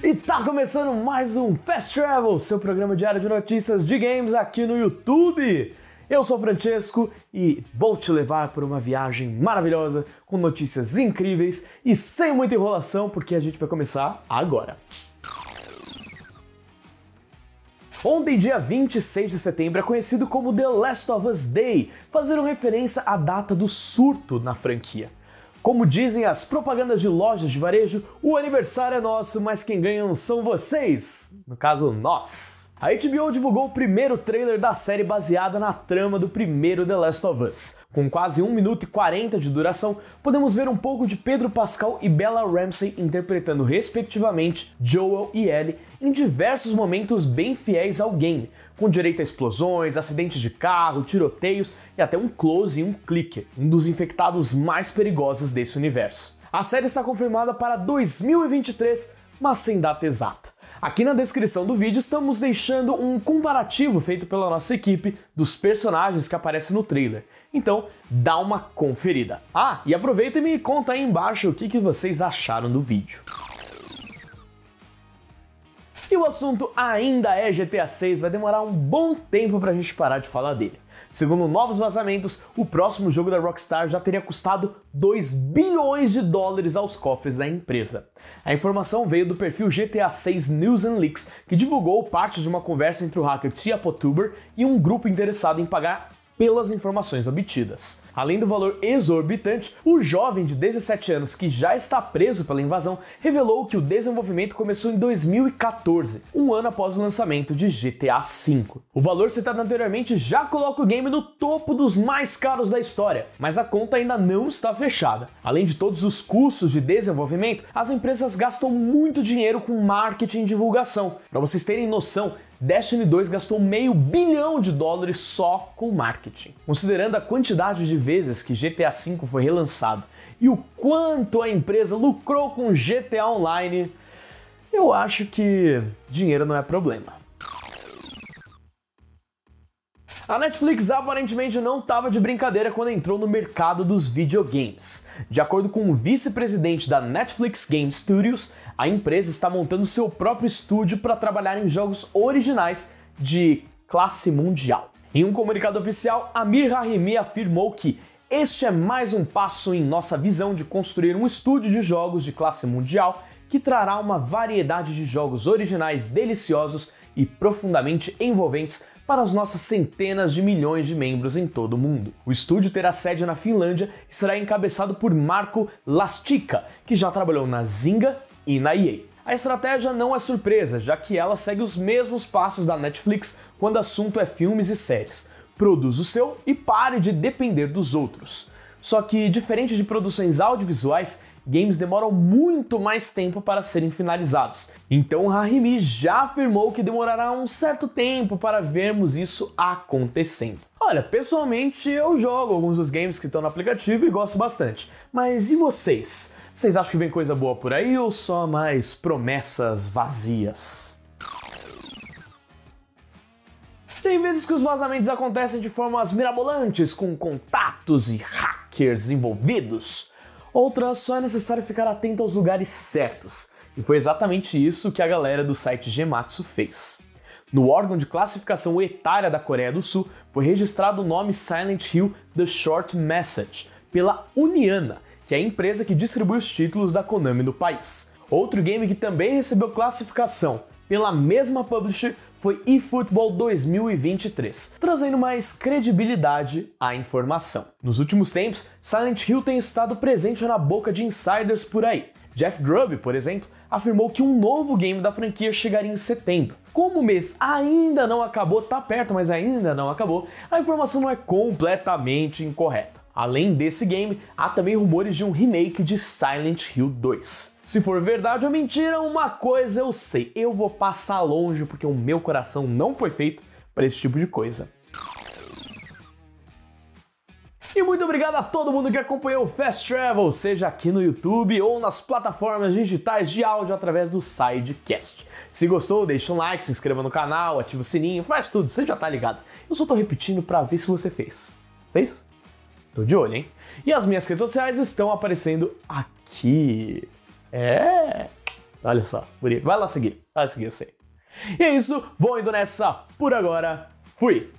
E tá começando mais um Fast Travel, seu programa diário de notícias de games aqui no YouTube. Eu sou Francesco e vou te levar por uma viagem maravilhosa com notícias incríveis e sem muita enrolação, porque a gente vai começar agora. Ontem, dia 26 de setembro, é conhecido como The Last of Us Day, fazendo referência à data do surto na franquia. Como dizem as propagandas de lojas de varejo, o aniversário é nosso, mas quem ganham são vocês. No caso, nós. A HBO divulgou o primeiro trailer da série baseada na trama do primeiro The Last of Us. Com quase 1 minuto e 40 de duração, podemos ver um pouco de Pedro Pascal e Bella Ramsey interpretando respectivamente Joel e Ellie em diversos momentos bem fiéis ao game, com direito a explosões, acidentes de carro, tiroteios e até um close e um clicker, um dos infectados mais perigosos desse universo. A série está confirmada para 2023, mas sem data exata. Aqui na descrição do vídeo estamos deixando um comparativo feito pela nossa equipe dos personagens que aparecem no trailer. Então, dá uma conferida. Ah, e aproveita e me conta aí embaixo o que, que vocês acharam do vídeo. E o assunto ainda é GTA 6, vai demorar um bom tempo pra gente parar de falar dele. Segundo novos vazamentos, o próximo jogo da Rockstar já teria custado 2 bilhões de dólares aos cofres da empresa. A informação veio do perfil GTA 6 News and Leaks, que divulgou parte de uma conversa entre o hacker Tia Potuber e um grupo interessado em pagar pelas informações obtidas. Além do valor exorbitante, o jovem de 17 anos que já está preso pela invasão revelou que o desenvolvimento começou em 2014, um ano após o lançamento de GTA V. O valor citado anteriormente já coloca o game no topo dos mais caros da história, mas a conta ainda não está fechada. Além de todos os custos de desenvolvimento, as empresas gastam muito dinheiro com marketing e divulgação. Para vocês terem noção, Destiny 2 gastou meio bilhão de dólares só com marketing. Considerando a quantidade de vezes que GTA V foi relançado e o quanto a empresa lucrou com GTA Online, eu acho que dinheiro não é problema. A Netflix aparentemente não estava de brincadeira quando entrou no mercado dos videogames. De acordo com o vice-presidente da Netflix Game Studios, a empresa está montando seu próprio estúdio para trabalhar em jogos originais de classe mundial. Em um comunicado oficial, Amir Rahimi afirmou que este é mais um passo em nossa visão de construir um estúdio de jogos de classe mundial que trará uma variedade de jogos originais deliciosos e profundamente envolventes para as nossas centenas de milhões de membros em todo o mundo. O estúdio terá sede na Finlândia e será encabeçado por Marco Lastica, que já trabalhou na Zynga e na EA. A estratégia não é surpresa, já que ela segue os mesmos passos da Netflix quando o assunto é filmes e séries. Produz o seu e pare de depender dos outros. Só que, diferente de produções audiovisuais, games demoram muito mais tempo para serem finalizados. Então Rahimi já afirmou que demorará um certo tempo para vermos isso acontecendo. Olha, pessoalmente eu jogo alguns dos games que estão no aplicativo e gosto bastante. Mas e vocês? Vocês acham que vem coisa boa por aí ou só mais promessas vazias? Tem vezes que os vazamentos acontecem de formas mirabolantes, com contatos e hackers envolvidos. Outras só é necessário ficar atento aos lugares certos. E foi exatamente isso que a galera do site Gematsu fez. No órgão de classificação etária da Coreia do Sul foi registrado o nome Silent Hill The Short Message pela Uniana, que é a empresa que distribui os títulos da Konami no país. Outro game que também recebeu classificação pela mesma publisher foi eFootball 2023, trazendo mais credibilidade à informação. Nos últimos tempos, Silent Hill tem estado presente na boca de insiders por aí. Jeff Grubb, por exemplo, afirmou que um novo game da franquia chegaria em setembro. Como o mês ainda não acabou, tá perto, mas ainda não acabou, a informação não é completamente incorreta. Além desse game, há também rumores de um remake de Silent Hill 2. Se for verdade ou mentira, uma coisa eu sei: eu vou passar longe porque o meu coração não foi feito para esse tipo de coisa. E muito obrigado a todo mundo que acompanhou o Fast Travel, seja aqui no YouTube ou nas plataformas digitais de áudio através do Sidecast. Se gostou, deixa um like, se inscreva no canal, ativa o sininho, faz tudo, você já tá ligado. Eu só tô repetindo para ver se você fez. Fez? Tô de olho, hein? E as minhas redes sociais estão aparecendo aqui. É. Olha só, bonito. Vai lá seguir, vai seguir, eu sei. E é isso, vou indo nessa por agora. Fui!